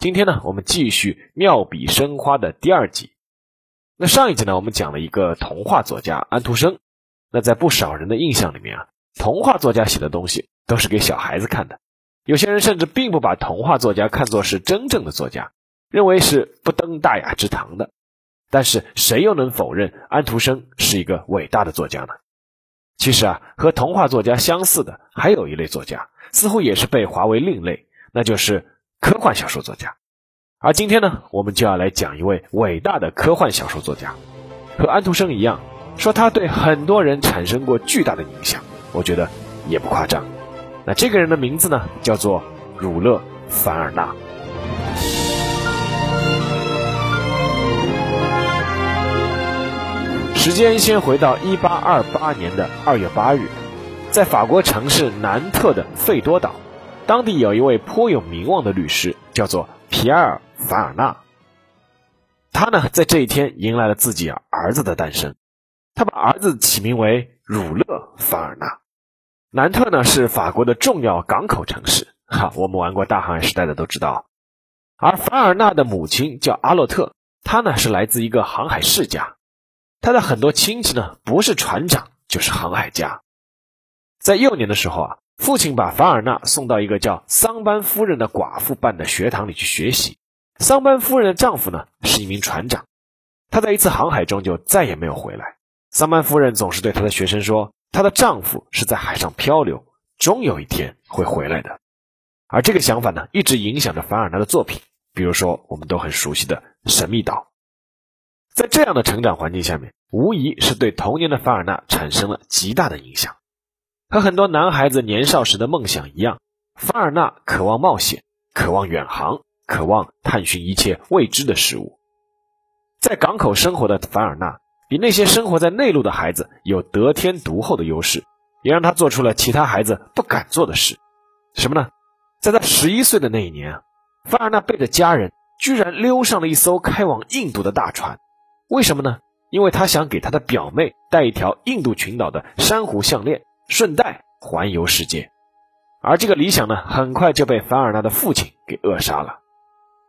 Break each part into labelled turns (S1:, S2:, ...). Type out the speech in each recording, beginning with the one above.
S1: 今天呢，我们继续妙笔生花的第二集。那上一集呢，我们讲了一个童话作家安徒生。那在不少人的印象里面啊，童话作家写的东西都是给小孩子看的。有些人甚至并不把童话作家看作是真正的作家，认为是不登大雅之堂的。但是谁又能否认安徒生是一个伟大的作家呢？其实啊，和童话作家相似的还有一类作家，似乎也是被划为另类，那就是。科幻小说作家，而今天呢，我们就要来讲一位伟大的科幻小说作家，和安徒生一样，说他对很多人产生过巨大的影响，我觉得也不夸张。那这个人的名字呢，叫做儒勒·凡尔纳。时间先回到一八二八年的二月八日，在法国城市南特的费多岛。当地有一位颇有名望的律师，叫做皮埃尔·凡尔纳。他呢，在这一天迎来了自己儿子的诞生。他把儿子起名为儒勒·凡尔纳。南特呢，是法国的重要港口城市。哈，我们玩过大航海时代的都知道。而凡尔纳的母亲叫阿洛特，她呢是来自一个航海世家。他的很多亲戚呢，不是船长就是航海家。在幼年的时候啊。父亲把凡尔纳送到一个叫桑班夫人的寡妇办的学堂里去学习。桑班夫人的丈夫呢是一名船长，他在一次航海中就再也没有回来。桑班夫人总是对她的学生说，她的丈夫是在海上漂流，终有一天会回来的。而这个想法呢，一直影响着凡尔纳的作品，比如说我们都很熟悉的《神秘岛》。在这样的成长环境下面，无疑是对童年的凡尔纳产生了极大的影响。和很多男孩子年少时的梦想一样，凡尔纳渴望冒险，渴望远航，渴望探寻一切未知的事物。在港口生活的凡尔纳，比那些生活在内陆的孩子有得天独厚的优势，也让他做出了其他孩子不敢做的事。什么呢？在他十一岁的那一年，凡尔纳背着家人，居然溜上了一艘开往印度的大船。为什么呢？因为他想给他的表妹带一条印度群岛的珊瑚项链。顺带环游世界，而这个理想呢，很快就被凡尔纳的父亲给扼杀了。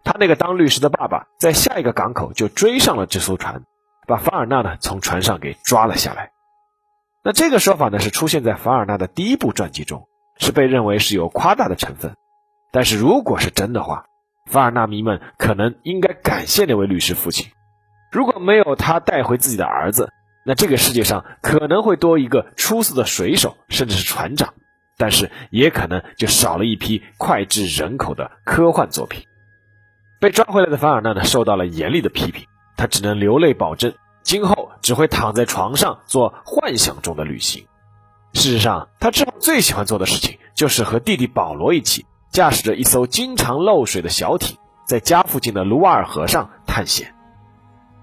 S1: 他那个当律师的爸爸在下一个港口就追上了这艘船，把凡尔纳呢从船上给抓了下来。那这个说法呢是出现在凡尔纳的第一部传记中，是被认为是有夸大的成分。但是如果是真的话，凡尔纳迷们可能应该感谢那位律师父亲。如果没有他带回自己的儿子。那这个世界上可能会多一个出色的水手，甚至是船长，但是也可能就少了一批脍炙人口的科幻作品。被抓回来的凡尔纳呢，受到了严厉的批评，他只能流泪保证，今后只会躺在床上做幻想中的旅行。事实上，他之后最喜欢做的事情就是和弟弟保罗一起驾驶着一艘经常漏水的小艇，在家附近的卢瓦尔河上探险。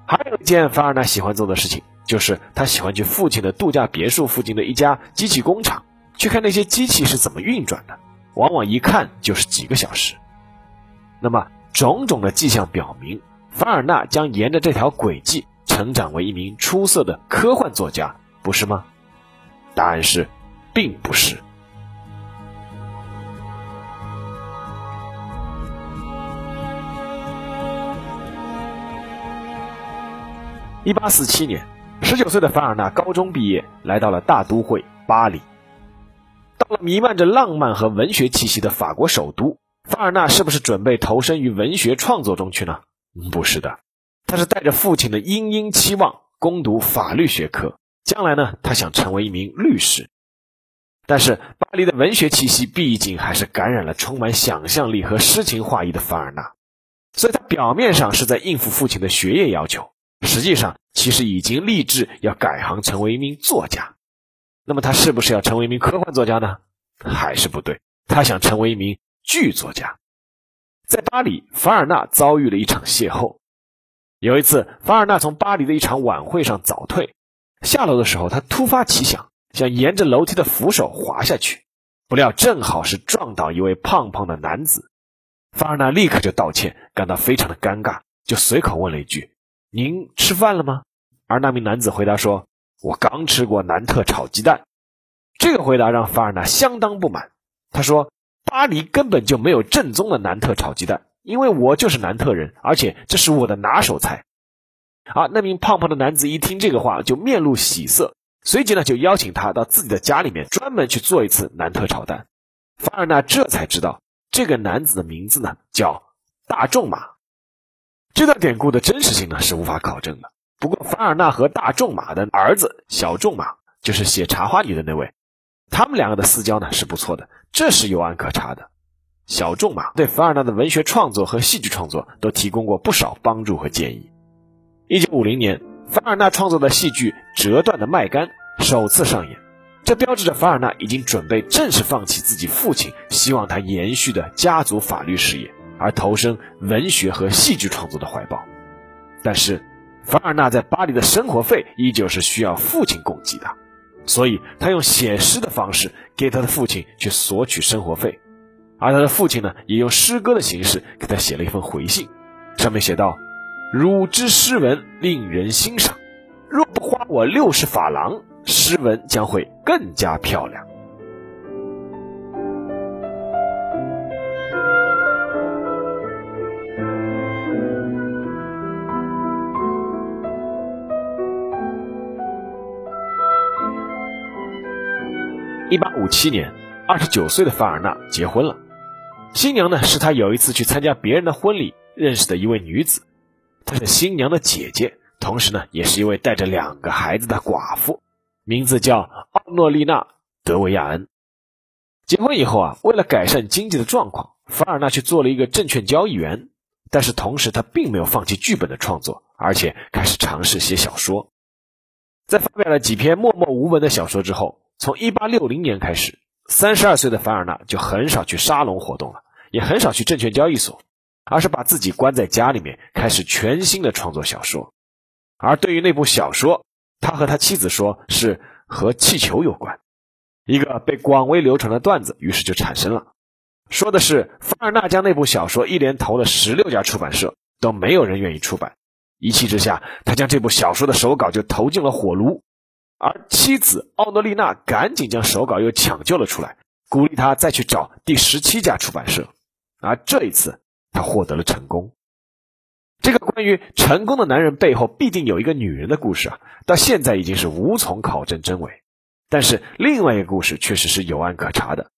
S1: 还有一件凡尔纳喜欢做的事情。就是他喜欢去父亲的度假别墅附近的一家机器工厂，去看那些机器是怎么运转的，往往一看就是几个小时。那么种种的迹象表明，凡尔纳将沿着这条轨迹成长为一名出色的科幻作家，不是吗？答案是，并不是。一八四七年。十九岁的凡尔纳高中毕业，来到了大都会巴黎。到了弥漫着浪漫和文学气息的法国首都，凡尔纳是不是准备投身于文学创作中去呢？不是的，他是带着父亲的殷殷期望攻读法律学科，将来呢，他想成为一名律师。但是巴黎的文学气息毕竟还是感染了充满想象力和诗情画意的凡尔纳，所以他表面上是在应付父亲的学业要求。实际上，其实已经立志要改行成为一名作家。那么，他是不是要成为一名科幻作家呢？还是不对，他想成为一名剧作家。在巴黎，凡尔纳遭遇了一场邂逅。有一次，凡尔纳从巴黎的一场晚会上早退，下楼的时候，他突发奇想，想沿着楼梯的扶手滑下去，不料正好是撞倒一位胖胖的男子。凡尔纳立刻就道歉，感到非常的尴尬，就随口问了一句：“您吃饭了吗？”而那名男子回答说：“我刚吃过南特炒鸡蛋。”这个回答让凡尔纳相当不满。他说：“巴黎根本就没有正宗的南特炒鸡蛋，因为我就是南特人，而且这是我的拿手菜。”啊，那名胖胖的男子一听这个话，就面露喜色，随即呢就邀请他到自己的家里面专门去做一次南特炒蛋。凡尔纳这才知道。这个男子的名字呢叫大仲马，这段典故的真实性呢是无法考证的。不过凡尔纳和大仲马的儿子小仲马，就是写《茶花女》的那位，他们两个的私交呢是不错的，这是有案可查的。小仲马对凡尔纳的文学创作和戏剧创作都提供过不少帮助和建议。一九五零年，凡尔纳创作的戏剧《折断的麦秆》首次上演。这标志着凡尔纳已经准备正式放弃自己父亲希望他延续的家族法律事业，而投身文学和戏剧创作的怀抱。但是，凡尔纳在巴黎的生活费依旧是需要父亲供给的，所以他用写诗的方式给他的父亲去索取生活费，而他的父亲呢，也用诗歌的形式给他写了一封回信，上面写道：“汝之诗文令人欣赏，若不花我六十法郎。”诗文将会更加漂亮。一八五七年，二十九岁的凡尔纳结婚了。新娘呢，是他有一次去参加别人的婚礼认识的一位女子，她是新娘的姐姐，同时呢，也是一位带着两个孩子的寡妇。名字叫奥诺丽娜·德维亚恩。结婚以后啊，为了改善经济的状况，凡尔纳去做了一个证券交易员。但是同时，他并没有放弃剧本的创作，而且开始尝试写小说。在发表了几篇默默无闻的小说之后，从1860年开始，三十二岁的凡尔纳就很少去沙龙活动了，也很少去证券交易所，而是把自己关在家里面，开始全新的创作小说。而对于那部小说，他和他妻子说是和气球有关，一个被广为流传的段子于是就产生了，说的是凡尔纳将那部小说一连投了十六家出版社，都没有人愿意出版，一气之下，他将这部小说的手稿就投进了火炉，而妻子奥诺丽娜赶紧将手稿又抢救了出来，鼓励他再去找第十七家出版社，而这一次他获得了成功。这个关于成功的男人背后必定有一个女人的故事啊，到现在已经是无从考证真伪。但是另外一个故事确实是有案可查的。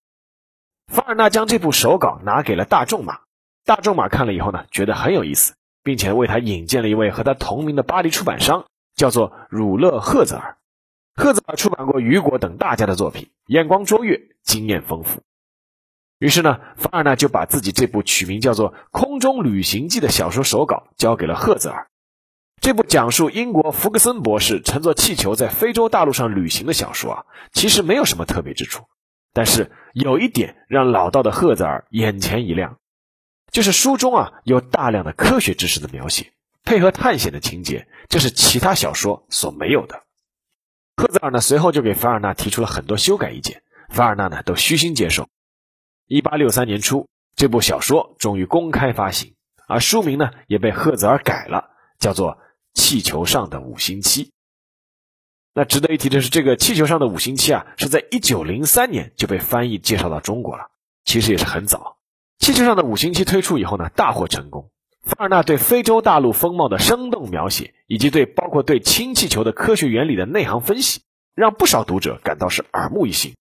S1: 凡尔纳将这部手稿拿给了大仲马，大仲马看了以后呢，觉得很有意思，并且为他引荐了一位和他同名的巴黎出版商，叫做儒勒赫泽尔。赫泽尔出版过雨果等大家的作品，眼光卓越，经验丰富。于是呢，凡尔纳就把自己这部取名叫做《空中旅行记》的小说手稿交给了赫泽尔。这部讲述英国福克森博士乘坐气球在非洲大陆上旅行的小说啊，其实没有什么特别之处。但是有一点让老道的赫泽尔眼前一亮，就是书中啊有大量的科学知识的描写，配合探险的情节，这是其他小说所没有的。赫泽尔呢随后就给凡尔纳提出了很多修改意见，凡尔纳呢都虚心接受。一八六三年初，这部小说终于公开发行，而书名呢也被赫泽尔改了，叫做《气球上的五星期》。那值得一提的是，这个《气球上的五星期》啊，是在一九零三年就被翻译介绍到中国了，其实也是很早。《气球上的五星期》推出以后呢，大获成功。凡尔纳对非洲大陆风貌的生动描写，以及对包括对氢气球的科学原理的内行分析，让不少读者感到是耳目一新。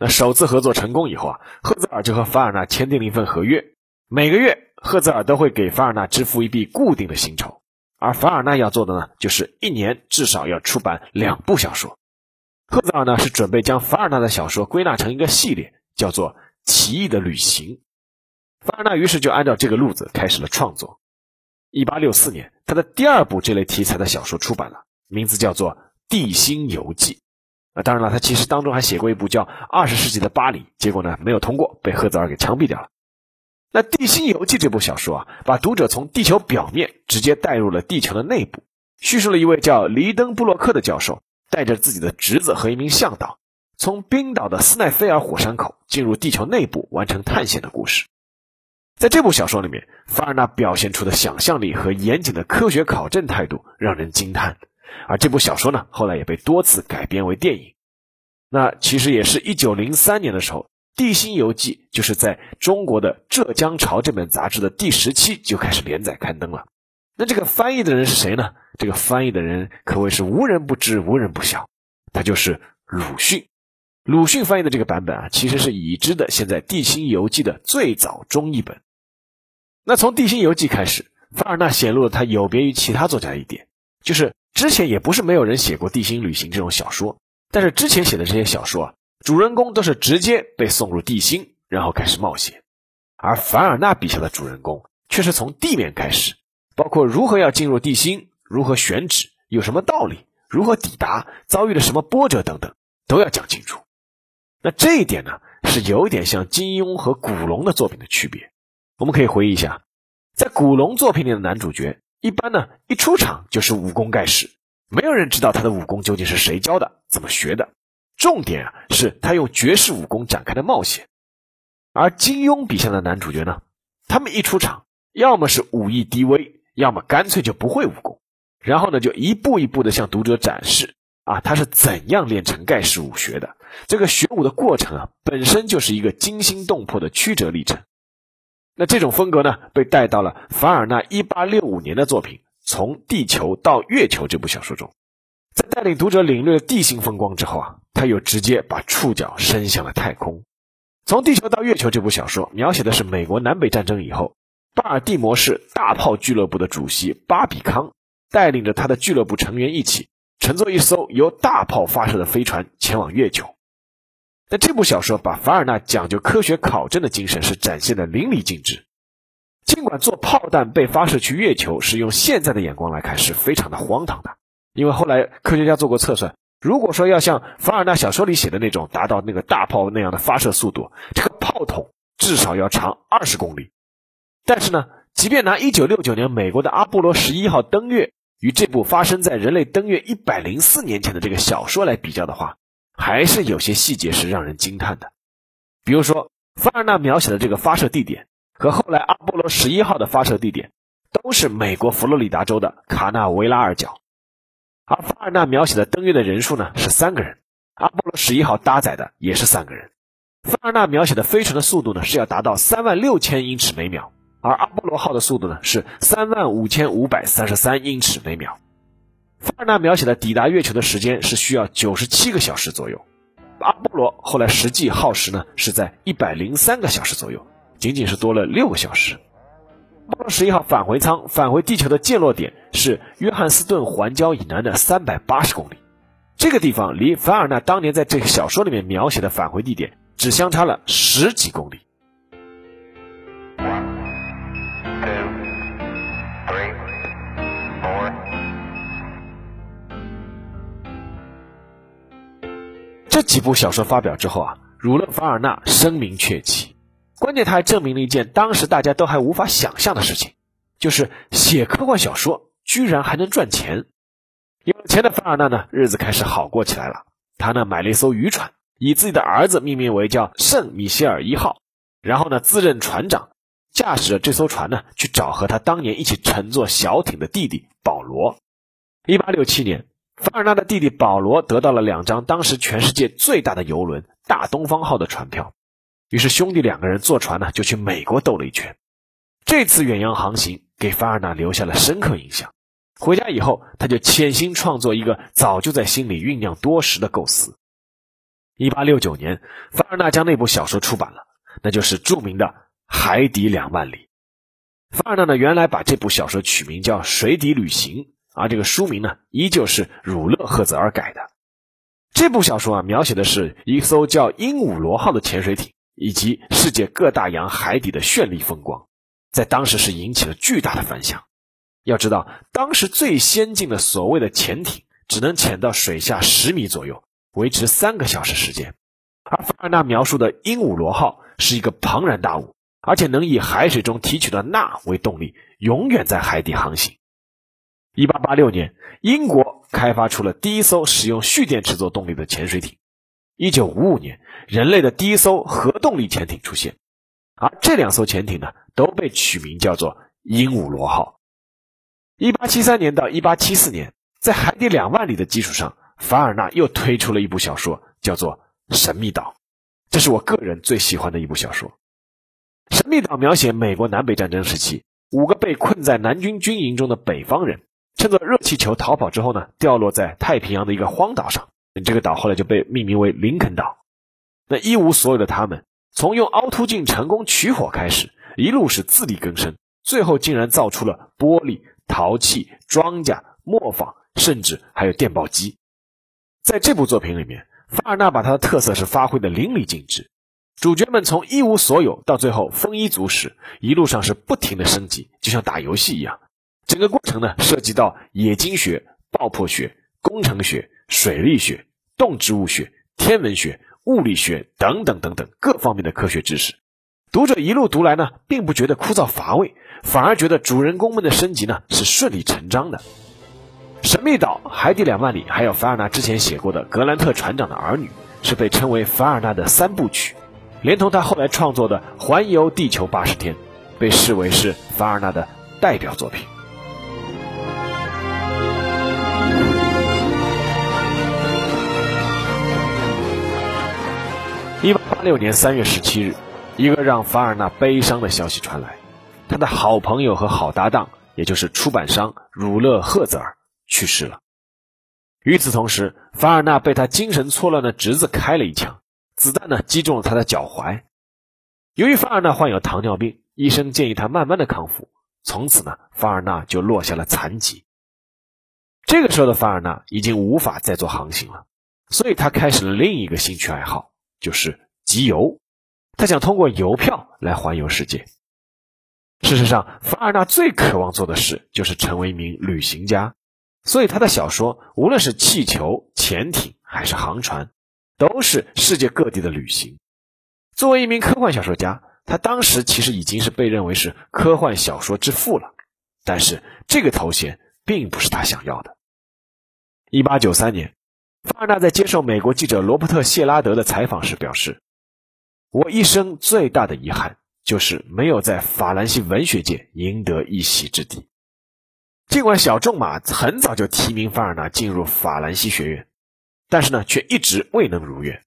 S1: 那首次合作成功以后啊，赫泽尔就和凡尔纳签订了一份合约，每个月赫泽尔都会给凡尔纳支付一笔固定的薪酬，而凡尔纳要做的呢，就是一年至少要出版两部小说。赫泽尔呢是准备将凡尔纳的小说归纳成一个系列，叫做《奇异的旅行》。凡尔纳于是就按照这个路子开始了创作。一八六四年，他的第二部这类题材的小说出版了，名字叫做《地心游记》。啊，当然了，他其实当中还写过一部叫《二十世纪的巴黎》，结果呢没有通过，被赫泽尔给枪毙掉了。那《地心游记》这部小说啊，把读者从地球表面直接带入了地球的内部，叙述了一位叫黎登布洛克的教授，带着自己的侄子和一名向导，从冰岛的斯奈菲尔火山口进入地球内部完成探险的故事。在这部小说里面，凡尔纳表现出的想象力和严谨的科学考证态度让人惊叹。而这部小说呢，后来也被多次改编为电影。那其实也是一九零三年的时候，《地心游记》就是在中国的《浙江潮》这本杂志的第十期就开始连载刊登了。那这个翻译的人是谁呢？这个翻译的人可谓是无人不知、无人不晓，他就是鲁迅。鲁迅翻译的这个版本啊，其实是已知的现在《地心游记》的最早中译本。那从《地心游记》开始，凡尔纳显露了他有别于其他作家一点，就是之前也不是没有人写过地心旅行这种小说，但是之前写的这些小说啊，主人公都是直接被送入地心，然后开始冒险，而凡尔纳笔下的主人公却是从地面开始，包括如何要进入地心、如何选址、有什么道理、如何抵达、遭遇了什么波折等等，都要讲清楚。那这一点呢，是有点像金庸和古龙的作品的区别。我们可以回忆一下，在古龙作品里的男主角，一般呢一出场就是武功盖世，没有人知道他的武功究竟是谁教的、怎么学的。重点啊是他用绝世武功展开的冒险。而金庸笔下的男主角呢，他们一出场，要么是武艺低微，要么干脆就不会武功，然后呢就一步一步的向读者展示。啊，他是怎样练成盖世武学的？这个学武的过程啊，本身就是一个惊心动魄的曲折历程。那这种风格呢，被带到了凡尔纳1865年的作品《从地球到月球》这部小说中。在带领读者领略了地心风光之后啊，他又直接把触角伸向了太空。《从地球到月球》这部小说描写的是美国南北战争以后，巴尔的摩市大炮俱乐部的主席巴比康带领着他的俱乐部成员一起。乘坐一艘由大炮发射的飞船前往月球。那这部小说把凡尔纳讲究科学考证的精神是展现的淋漓尽致。尽管做炮弹被发射去月球是用现在的眼光来看是非常的荒唐的，因为后来科学家做过测算，如果说要像凡尔纳小说里写的那种达到那个大炮那样的发射速度，这个炮筒至少要长二十公里。但是呢，即便拿一九六九年美国的阿波罗十一号登月。与这部发生在人类登月一百零四年前的这个小说来比较的话，还是有些细节是让人惊叹的。比如说，凡尔纳描写的这个发射地点和后来阿波罗十一号的发射地点都是美国佛罗里达州的卡纳维拉尔角，而凡尔纳描写的登月的人数呢是三个人，阿波罗十一号搭载的也是三个人。凡尔纳描写的飞船的速度呢是要达到三万六千英尺每秒。而阿波罗号的速度呢是三万五千五百三十三英尺每秒。凡尔纳描写的抵达月球的时间是需要九十七个小时左右，阿波罗后来实际耗时呢是在一百零三个小时左右，仅仅是多了六个小时。阿波罗十一号返回舱返回地球的降落点是约翰斯顿环礁以南的三百八十公里，这个地方离凡尔纳当年在这个小说里面描写的返回地点只相差了十几公里。这几部小说发表之后啊，儒勒·凡尔纳声名鹊起。关键他还证明了一件当时大家都还无法想象的事情，就是写科幻小说居然还能赚钱。有钱的凡尔纳呢，日子开始好过起来了。他呢买了一艘渔船，以自己的儿子命名为叫圣米歇尔一号，然后呢自任船长，驾驶着这艘船呢去找和他当年一起乘坐小艇的弟弟保罗。一八六七年。凡尔纳的弟弟保罗得到了两张当时全世界最大的游轮“大东方号”的船票，于是兄弟两个人坐船呢就去美国兜了一圈。这次远洋航行给凡尔纳留下了深刻印象。回家以后，他就潜心创作一个早就在心里酝酿多时的构思。一八六九年，凡尔纳将那部小说出版了，那就是著名的《海底两万里》。凡尔纳呢原来把这部小说取名叫《水底旅行》。而这个书名呢，依旧是儒勒·赫泽尔改的。这部小说啊，描写的是一艘叫鹦鹉螺号的潜水艇，以及世界各大洋海底的绚丽风光，在当时是引起了巨大的反响。要知道，当时最先进的所谓的潜艇，只能潜到水下十米左右，维持三个小时时间。而凡尔纳描述的鹦鹉螺号是一个庞然大物，而且能以海水中提取的钠为动力，永远在海底航行。一八八六年，英国开发出了第一艘使用蓄电池做动力的潜水艇。一九五五年，人类的第一艘核动力潜艇出现，而这两艘潜艇呢，都被取名叫做鹦鹉螺号。一八七三年到一八七四年，在海底两万里的基础上，凡尔纳又推出了一部小说，叫做《神秘岛》，这是我个人最喜欢的一部小说。《神秘岛》描写美国南北战争时期，五个被困在南军军营中的北方人，趁着热气球逃跑之后呢，掉落在太平洋的一个荒岛上。这个岛后来就被命名为林肯岛。那一无所有的他们，从用凹凸镜成功取火开始，一路是自力更生，最后竟然造出了玻璃、陶器、庄稼、磨坊，甚至还有电报机。在这部作品里面，法尔纳把他的特色是发挥的淋漓尽致。主角们从一无所有到最后丰衣足食，一路上是不停的升级，就像打游戏一样。整个过程呢，涉及到冶金学、爆破学、工程学。水力学、动植物学、天文学、物理学等等等等各方面的科学知识，读者一路读来呢，并不觉得枯燥乏味，反而觉得主人公们的升级呢是顺理成章的。神秘岛、海底两万里，还有凡尔纳之前写过的《格兰特船长的儿女》，是被称为凡尔纳的三部曲，连同他后来创作的《环游地球八十天》，被视为是凡尔纳的代表作品。一八八六年三月十七日，一个让凡尔纳悲伤的消息传来：他的好朋友和好搭档，也就是出版商儒勒·赫泽尔去世了。与此同时，凡尔纳被他精神错乱的侄子开了一枪，子弹呢击中了他的脚踝。由于凡尔纳患有糖尿病，医生建议他慢慢的康复。从此呢，凡尔纳就落下了残疾。这个时候的凡尔纳已经无法再做航行了，所以他开始了另一个兴趣爱好。就是集邮，他想通过邮票来环游世界。事实上，凡尔纳最渴望做的事就是成为一名旅行家，所以他的小说无论是气球、潜艇还是航船，都是世界各地的旅行。作为一名科幻小说家，他当时其实已经是被认为是科幻小说之父了。但是这个头衔并不是他想要的。一八九三年。凡尔纳在接受美国记者罗伯特·谢拉德的采访时表示：“我一生最大的遗憾就是没有在法兰西文学界赢得一席之地。尽管小仲马很早就提名凡尔纳进入法兰西学院，但是呢，却一直未能如愿。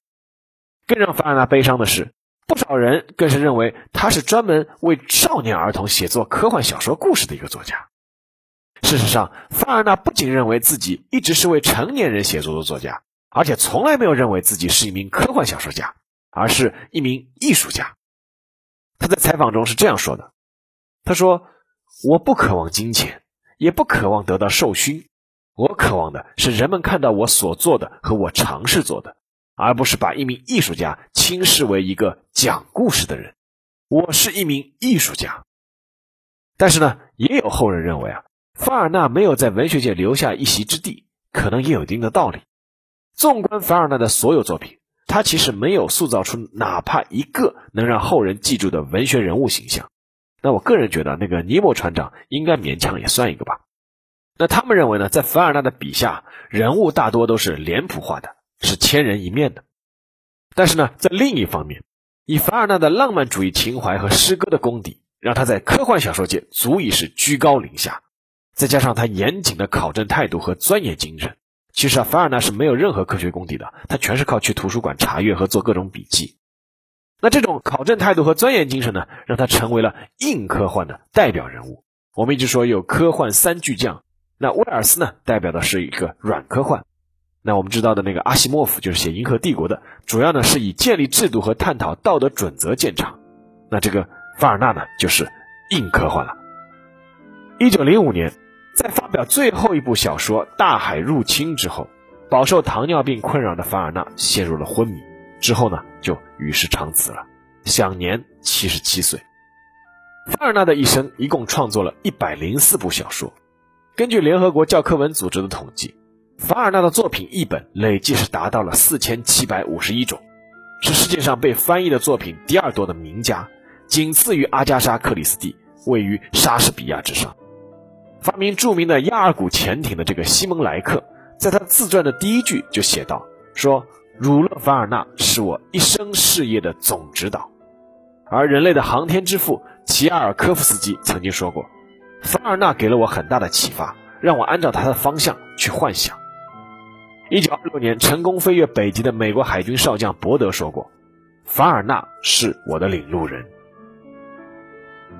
S1: 更让凡尔纳悲伤的是，不少人更是认为他是专门为少年儿童写作科幻小说故事的一个作家。”事实上，凡尔纳不仅认为自己一直是为成年人写作的作家，而且从来没有认为自己是一名科幻小说家，而是一名艺术家。他在采访中是这样说的：“他说，我不渴望金钱，也不渴望得到授勋，我渴望的是人们看到我所做的和我尝试做的，而不是把一名艺术家轻视为一个讲故事的人。我是一名艺术家。但是呢，也有后人认为啊。”凡尔纳没有在文学界留下一席之地，可能也有一定的道理。纵观凡尔纳的所有作品，他其实没有塑造出哪怕一个能让后人记住的文学人物形象。那我个人觉得，那个尼莫船长应该勉强也算一个吧。那他们认为呢，在凡尔纳的笔下，人物大多都是脸谱化的，是千人一面的。但是呢，在另一方面，以凡尔纳的浪漫主义情怀和诗歌的功底，让他在科幻小说界足以是居高临下。再加上他严谨的考证态度和钻研精神，其实啊，凡尔纳是没有任何科学功底的，他全是靠去图书馆查阅和做各种笔记。那这种考证态度和钻研精神呢，让他成为了硬科幻的代表人物。我们一直说有科幻三巨匠，那威尔斯呢，代表的是一个软科幻。那我们知道的那个阿西莫夫就是写《银河帝国》的，主要呢是以建立制度和探讨道德准则见长。那这个凡尔纳呢，就是硬科幻了。一九零五年。在发表最后一部小说《大海入侵》之后，饱受糖尿病困扰的凡尔纳陷入了昏迷，之后呢就与世长辞了，享年七十七岁。凡尔纳的一生一共创作了一百零四部小说，根据联合国教科文组织的统计，凡尔纳的作品译本累计是达到了四千七百五十一种，是世界上被翻译的作品第二多的名家，仅次于阿加莎·克里斯蒂，位于莎士比亚之上。发明著名的亚尔古潜艇的这个西蒙莱克，在他自传的第一句就写道：“说儒勒·凡尔纳是我一生事业的总指导。”而人类的航天之父齐亚尔科夫斯基曾经说过：“凡尔纳给了我很大的启发，让我按照他的方向去幻想。”一九二六年成功飞越北极的美国海军少将伯德说过：“凡尔纳是我的领路人。”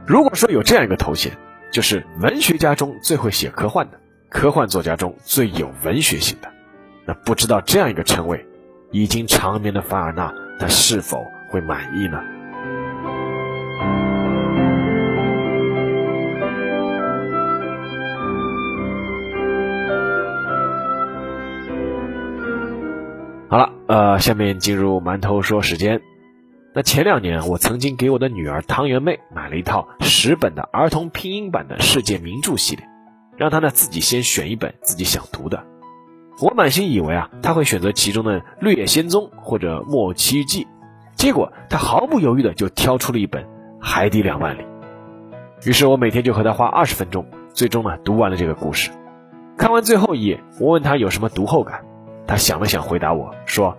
S1: 如果说有这样一个头衔，就是文学家中最会写科幻的，科幻作家中最有文学性的，那不知道这样一个称谓，已经长眠的凡尔纳，他是否会满意呢？好了，呃，下面进入馒头说时间。那前两年，我曾经给我的女儿汤圆妹买了一套十本的儿童拼音版的世界名著系列，让她呢自己先选一本自己想读的。我满心以为啊，她会选择其中的《绿野仙踪》或者《木偶奇遇记》，结果她毫不犹豫的就挑出了一本《海底两万里》。于是我每天就和她花二十分钟，最终呢读完了这个故事。看完最后一页，我问她有什么读后感。他想了想，回答我说：“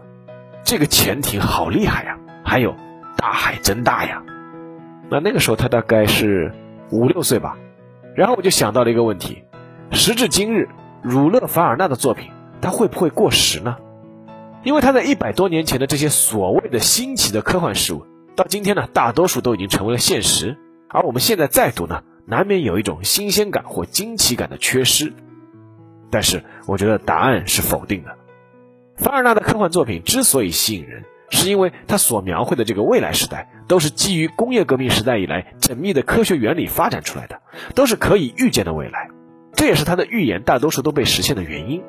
S1: 这个潜艇好厉害呀，还有大海真大呀。”那那个时候他大概是五六岁吧。然后我就想到了一个问题：时至今日，儒勒·凡尔纳的作品他会不会过时呢？因为他在一百多年前的这些所谓的新奇的科幻事物，到今天呢，大多数都已经成为了现实。而我们现在再读呢，难免有一种新鲜感或惊奇感的缺失。但是我觉得答案是否定的。凡尔纳的科幻作品之所以吸引人，是因为他所描绘的这个未来时代都是基于工业革命时代以来缜密的科学原理发展出来的，都是可以预见的未来。这也是他的预言大多数都被实现的原因。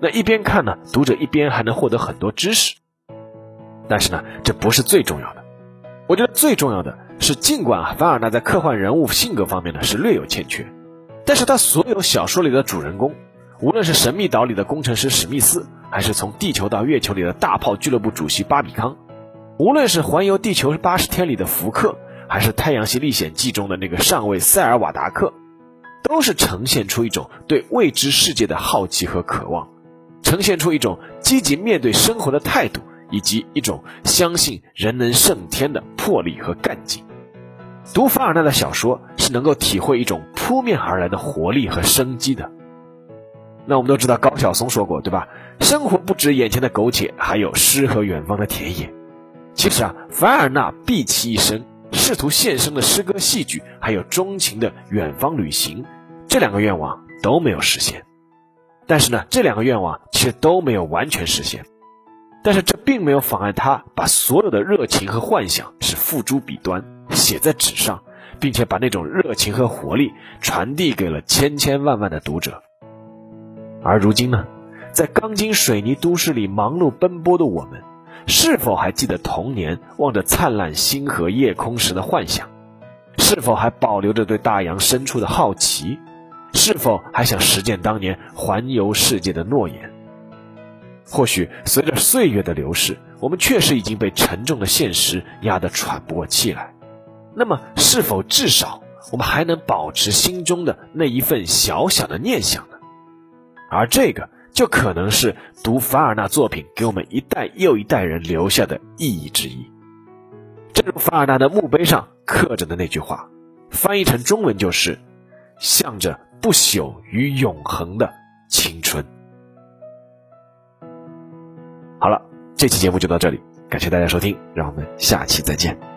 S1: 那一边看呢，读者一边还能获得很多知识。但是呢，这不是最重要的。我觉得最重要的是，尽管啊，凡尔纳在科幻人物性格方面呢是略有欠缺，但是他所有小说里的主人公。无论是神秘岛里的工程师史密斯，还是从地球到月球里的大炮俱乐部主席巴比康，无论是环游地球八十天里的福克，还是太阳系历险记中的那个上尉塞尔瓦达克，都是呈现出一种对未知世界的好奇和渴望，呈现出一种积极面对生活的态度，以及一种相信人能胜天的魄力和干劲。读凡尔纳的小说是能够体会一种扑面而来的活力和生机的。那我们都知道高晓松说过，对吧？生活不止眼前的苟且，还有诗和远方的田野。其实啊，凡尔纳毕其一生，试图献身的诗歌、戏剧，还有钟情的远方旅行，这两个愿望都没有实现。但是呢，这两个愿望其实都没有完全实现。但是这并没有妨碍他把所有的热情和幻想是付诸笔端，写在纸上，并且把那种热情和活力传递给了千千万万的读者。而如今呢，在钢筋水泥都市里忙碌奔波的我们，是否还记得童年望着灿烂星河夜空时的幻想？是否还保留着对大洋深处的好奇？是否还想实践当年环游世界的诺言？或许随着岁月的流逝，我们确实已经被沉重的现实压得喘不过气来。那么，是否至少我们还能保持心中的那一份小小的念想？而这个就可能是读凡尔纳作品给我们一代又一代人留下的意义之一。正如凡尔纳的墓碑上刻着的那句话，翻译成中文就是“向着不朽与永恒的青春”。好了，这期节目就到这里，感谢大家收听，让我们下期再见。